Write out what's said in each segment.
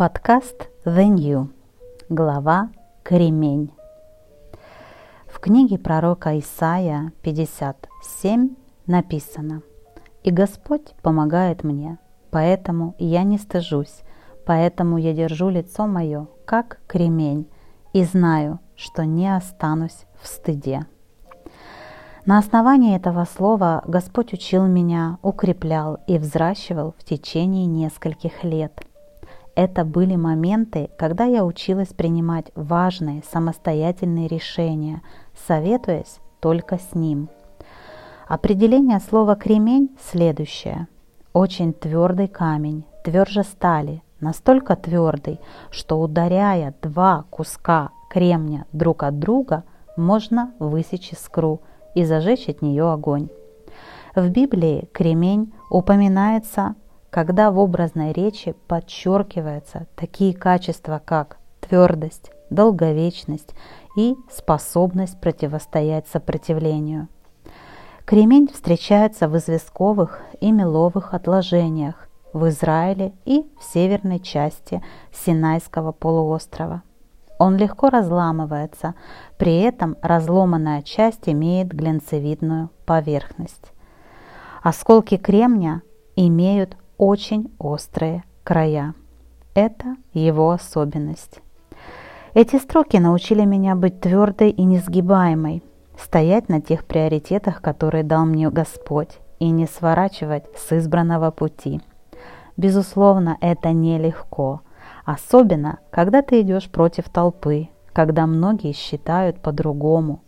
Подкаст The New. Глава Кремень. В книге пророка Исаия 57 написано «И Господь помогает мне, поэтому я не стыжусь, поэтому я держу лицо мое, как кремень, и знаю, что не останусь в стыде». На основании этого слова Господь учил меня, укреплял и взращивал в течение нескольких лет – это были моменты, когда я училась принимать важные самостоятельные решения, советуясь только с ним. Определение слова «кремень» следующее. Очень твердый камень, тверже стали, настолько твердый, что ударяя два куска кремня друг от друга, можно высечь искру и зажечь от нее огонь. В Библии кремень упоминается когда в образной речи подчеркиваются такие качества, как твердость, долговечность и способность противостоять сопротивлению. Кремень встречается в известковых и меловых отложениях в Израиле и в северной части Синайского полуострова. Он легко разламывается, при этом разломанная часть имеет глянцевидную поверхность. Осколки кремня имеют очень острые края. Это его особенность. Эти строки научили меня быть твердой и несгибаемой, стоять на тех приоритетах, которые дал мне Господь, и не сворачивать с избранного пути. Безусловно, это нелегко, особенно когда ты идешь против толпы, когда многие считают по-другому.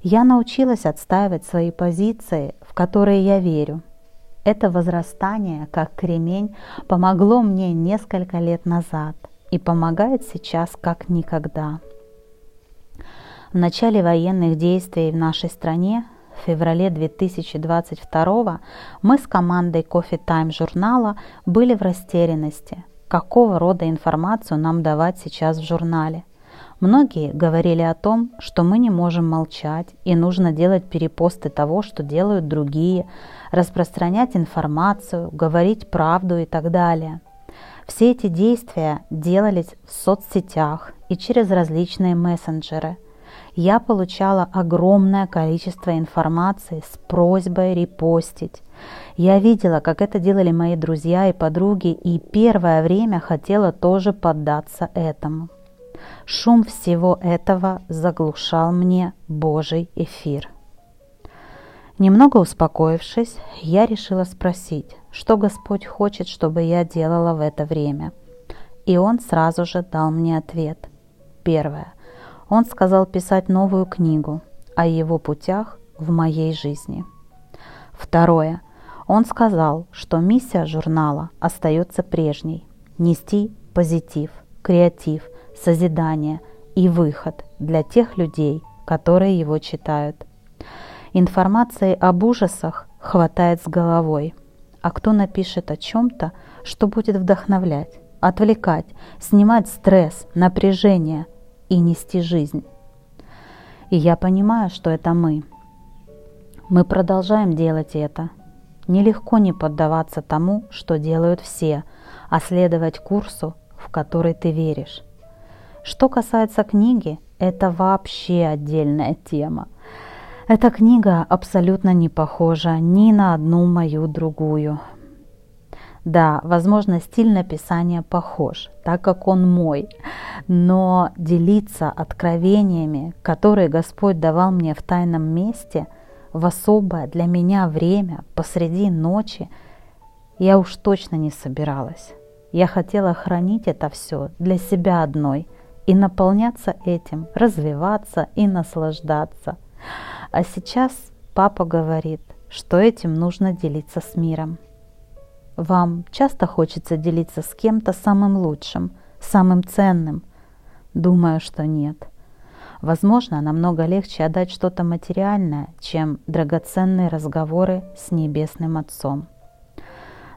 Я научилась отстаивать свои позиции, в которые я верю – это возрастание, как кремень, помогло мне несколько лет назад и помогает сейчас как никогда. В начале военных действий в нашей стране в феврале 2022 мы с командой Coffee Time журнала были в растерянности, какого рода информацию нам давать сейчас в журнале – Многие говорили о том, что мы не можем молчать и нужно делать перепосты того, что делают другие, распространять информацию, говорить правду и так далее. Все эти действия делались в соцсетях и через различные мессенджеры. Я получала огромное количество информации с просьбой репостить. Я видела, как это делали мои друзья и подруги, и первое время хотела тоже поддаться этому. Шум всего этого заглушал мне Божий эфир. Немного успокоившись, я решила спросить, что Господь хочет, чтобы я делала в это время. И Он сразу же дал мне ответ. Первое. Он сказал писать новую книгу о Его путях в моей жизни. Второе. Он сказал, что миссия журнала остается прежней – нести позитив, креатив созидание и выход для тех людей, которые его читают. Информации об ужасах хватает с головой, а кто напишет о чем-то, что будет вдохновлять, отвлекать, снимать стресс, напряжение и нести жизнь. И я понимаю, что это мы. Мы продолжаем делать это. Нелегко не поддаваться тому, что делают все, а следовать курсу, в который ты веришь. Что касается книги, это вообще отдельная тема. Эта книга абсолютно не похожа ни на одну мою другую. Да, возможно, стиль написания похож, так как он мой, но делиться откровениями, которые Господь давал мне в тайном месте, в особое для меня время, посреди ночи, я уж точно не собиралась. Я хотела хранить это все для себя одной – и наполняться этим, развиваться и наслаждаться. А сейчас папа говорит, что этим нужно делиться с миром. Вам часто хочется делиться с кем-то самым лучшим, самым ценным? Думаю, что нет. Возможно, намного легче отдать что-то материальное, чем драгоценные разговоры с Небесным Отцом.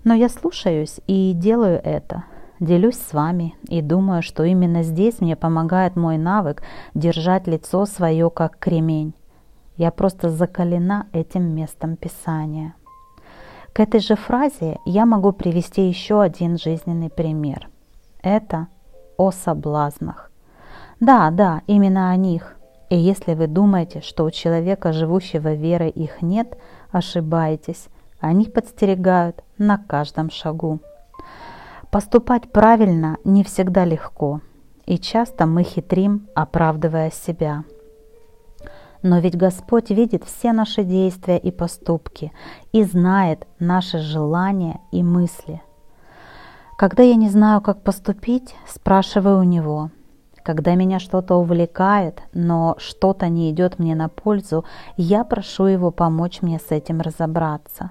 Но я слушаюсь и делаю это – делюсь с вами и думаю, что именно здесь мне помогает мой навык держать лицо свое как кремень. Я просто закалена этим местом Писания. К этой же фразе я могу привести еще один жизненный пример. Это о соблазнах. Да, да, именно о них. И если вы думаете, что у человека, живущего верой, их нет, ошибаетесь. Они подстерегают на каждом шагу. Поступать правильно не всегда легко, и часто мы хитрим, оправдывая себя. Но ведь Господь видит все наши действия и поступки и знает наши желания и мысли. Когда я не знаю, как поступить, спрашиваю у Него – когда меня что-то увлекает, но что-то не идет мне на пользу, я прошу его помочь мне с этим разобраться.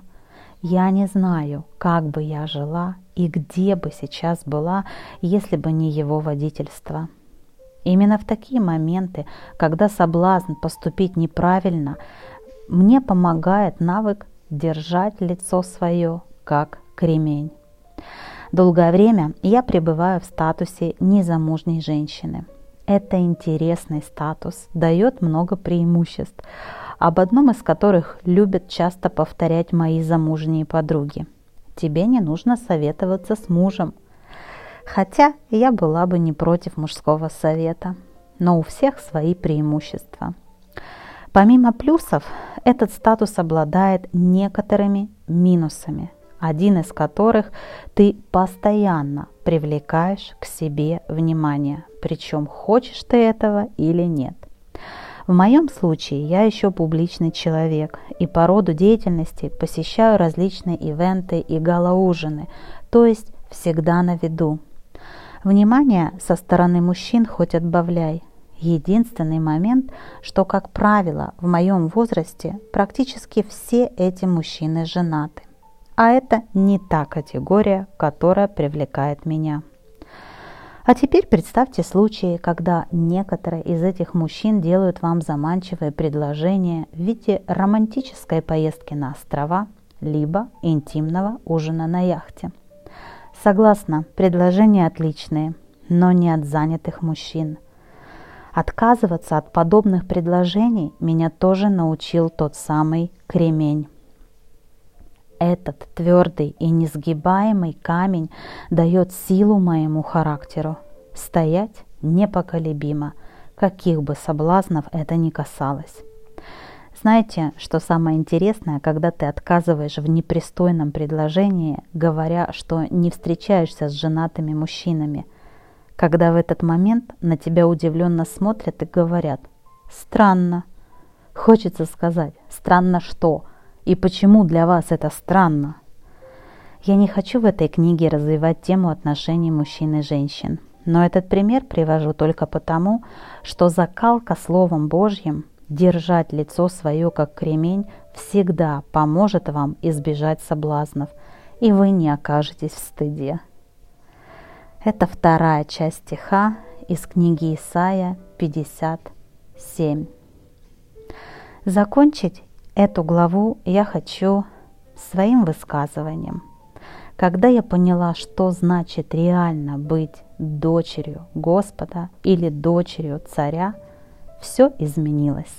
Я не знаю, как бы я жила и где бы сейчас была, если бы не его водительство. Именно в такие моменты, когда соблазн поступить неправильно, мне помогает навык держать лицо свое, как кремень. Долгое время я пребываю в статусе незамужней женщины. Это интересный статус, дает много преимуществ, об одном из которых любят часто повторять мои замужние подруги. Тебе не нужно советоваться с мужем. Хотя я была бы не против мужского совета, но у всех свои преимущества. Помимо плюсов, этот статус обладает некоторыми минусами – один из которых ты постоянно привлекаешь к себе внимание, причем хочешь ты этого или нет. В моем случае я еще публичный человек и по роду деятельности посещаю различные ивенты и галаужины, то есть всегда на виду. Внимание со стороны мужчин хоть отбавляй. Единственный момент, что, как правило, в моем возрасте практически все эти мужчины женаты. А это не та категория, которая привлекает меня. А теперь представьте случаи, когда некоторые из этих мужчин делают вам заманчивое предложение в виде романтической поездки на острова, либо интимного ужина на яхте. Согласна, предложения отличные, но не от занятых мужчин. Отказываться от подобных предложений меня тоже научил тот самый кремень. Этот твердый и несгибаемый камень дает силу моему характеру. Стоять непоколебимо, каких бы соблазнов это ни касалось. Знаете, что самое интересное, когда ты отказываешь в непристойном предложении, говоря, что не встречаешься с женатыми мужчинами, когда в этот момент на тебя удивленно смотрят и говорят «Странно». Хочется сказать «Странно что?» И почему для вас это странно? Я не хочу в этой книге развивать тему отношений мужчин и женщин, но этот пример привожу только потому, что закалка Словом Божьим, держать лицо свое как кремень, всегда поможет вам избежать соблазнов, и вы не окажетесь в стыде. Это вторая часть стиха из книги Исаия 57. Закончить Эту главу я хочу своим высказыванием. Когда я поняла, что значит реально быть дочерью Господа или дочерью царя, все изменилось.